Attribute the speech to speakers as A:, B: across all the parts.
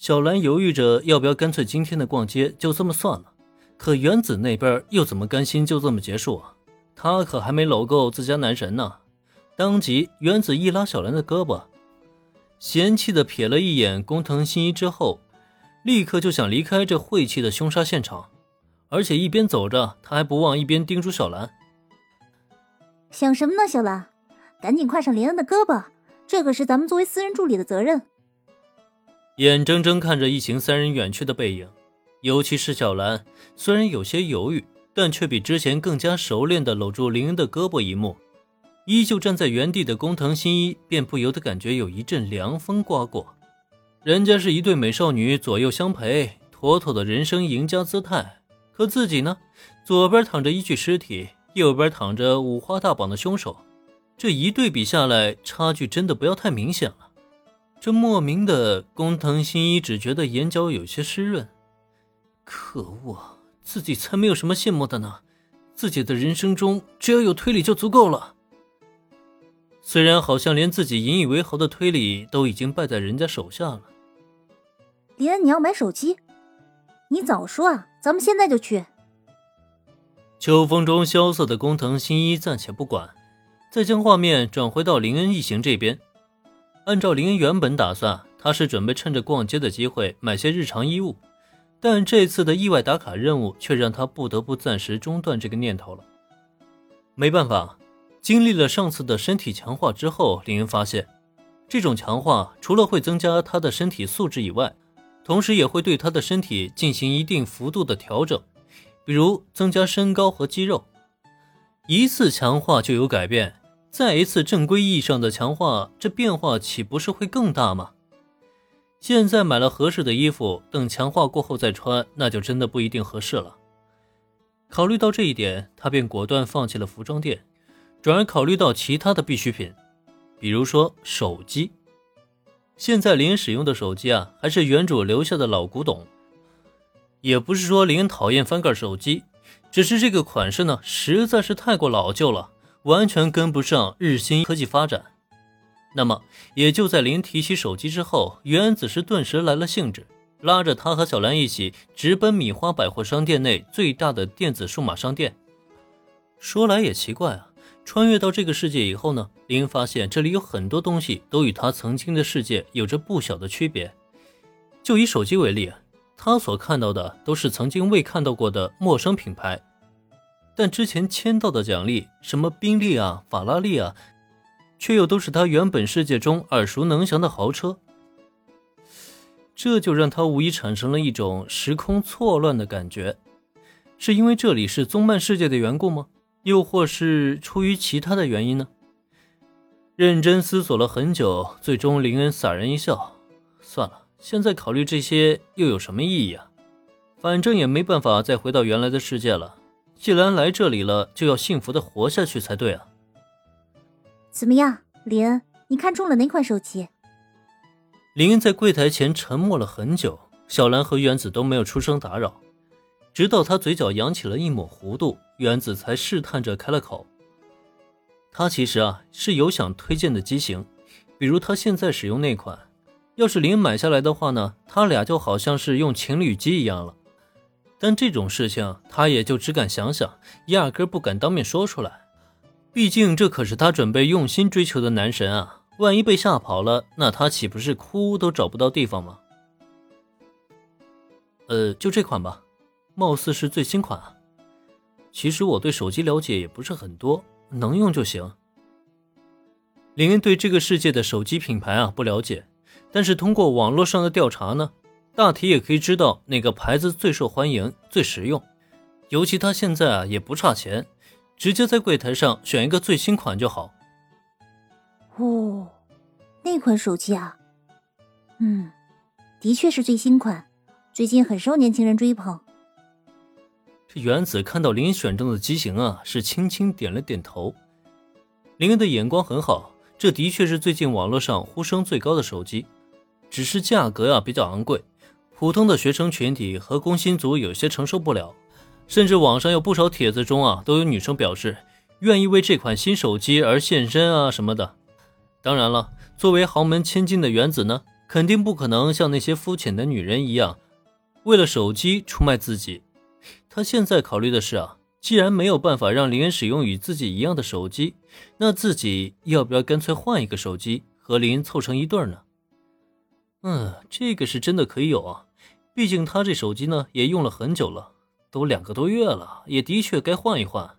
A: 小兰犹豫着要不要干脆今天的逛街就这么算了，可原子那边又怎么甘心就这么结束啊？他可还没搂够自家男神呢。当即，原子一拉小兰的胳膊，嫌弃的瞥了一眼工藤新一之后，立刻就想离开这晦气的凶杀现场。而且一边走着，他还不忘一边叮嘱小兰：“
B: 想什么呢，小兰？赶紧跨上林恩的胳膊，这可是咱们作为私人助理的责任。”
A: 眼睁睁看着一行三人远去的背影，尤其是小兰，虽然有些犹豫，但却比之前更加熟练地搂住林恩的胳膊一幕。依旧站在原地的工藤新一便不由得感觉有一阵凉风刮过。人家是一对美少女左右相陪，妥妥的人生赢家姿态。可自己呢？左边躺着一具尸体，右边躺着五花大绑的凶手，这一对比下来，差距真的不要太明显了。这莫名的工藤新一只觉得眼角有些湿润。可恶，自己才没有什么羡慕的呢！自己的人生中只要有推理就足够了。虽然好像连自己引以为豪的推理都已经败在人家手下了。
B: 林恩，你要买手机？你早说啊！咱们现在就去。
A: 秋风中萧瑟的工藤新一暂且不管，再将画面转回到林恩一行这边。按照林恩原本打算，他是准备趁着逛街的机会买些日常衣物，但这次的意外打卡任务却让他不得不暂时中断这个念头了。没办法，经历了上次的身体强化之后，林恩发现，这种强化除了会增加他的身体素质以外，同时也会对他的身体进行一定幅度的调整，比如增加身高和肌肉。一次强化就有改变，再一次正规意义上的强化，这变化岂不是会更大吗？现在买了合适的衣服，等强化过后再穿，那就真的不一定合适了。考虑到这一点，他便果断放弃了服装店，转而考虑到其他的必需品，比如说手机。现在林使用的手机啊，还是原主留下的老古董。也不是说林讨厌翻盖手机，只是这个款式呢，实在是太过老旧了，完全跟不上日新科技发展。那么，也就在林提起手机之后，原子是顿时来了兴致，拉着他和小兰一起直奔米花百货商店内最大的电子数码商店。说来也奇怪啊。穿越到这个世界以后呢，林发现这里有很多东西都与他曾经的世界有着不小的区别。就以手机为例，他所看到的都是曾经未看到过的陌生品牌，但之前签到的奖励，什么宾利啊、法拉利啊，却又都是他原本世界中耳熟能详的豪车。这就让他无疑产生了一种时空错乱的感觉。是因为这里是宗漫世界的缘故吗？又或是出于其他的原因呢？认真思索了很久，最终林恩洒然一笑：“算了，现在考虑这些又有什么意义啊？反正也没办法再回到原来的世界了。既然来这里了，就要幸福的活下去才对啊！”
B: 怎么样，林恩？你看中了哪款手机？
A: 林恩在柜台前沉默了很久，小兰和原子都没有出声打扰。直到他嘴角扬起了一抹弧度，原子才试探着开了口。他其实啊是有想推荐的机型，比如他现在使用那款，要是林买下来的话呢，他俩就好像是用情侣机一样了。但这种事情他也就只敢想想，压根不敢当面说出来。毕竟这可是他准备用心追求的男神啊，万一被吓跑了，那他岂不是哭都找不到地方吗？呃，就这款吧。貌似是最新款啊！其实我对手机了解也不是很多，能用就行。林恩对这个世界的手机品牌啊不了解，但是通过网络上的调查呢，大体也可以知道哪个牌子最受欢迎、最实用。尤其他现在啊也不差钱，直接在柜台上选一个最新款就好。
B: 哦，那款手机啊，嗯，的确是最新款，最近很受年轻人追捧。
A: 这原子看到林恩选中的机型啊，是轻轻点了点头。林恩的眼光很好，这的确是最近网络上呼声最高的手机，只是价格啊比较昂贵，普通的学生群体和工薪族有些承受不了。甚至网上有不少帖子中啊，都有女生表示愿意为这款新手机而献身啊什么的。当然了，作为豪门千金的原子呢，肯定不可能像那些肤浅的女人一样，为了手机出卖自己。他现在考虑的是啊，既然没有办法让林恩使用与自己一样的手机，那自己要不要干脆换一个手机和林恩凑成一对呢？嗯，这个是真的可以有啊，毕竟他这手机呢也用了很久了，都两个多月了，也的确该换一换。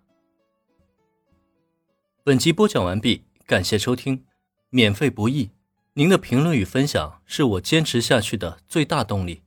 C: 本集播讲完毕，感谢收听，免费不易，您的评论与分享是我坚持下去的最大动力。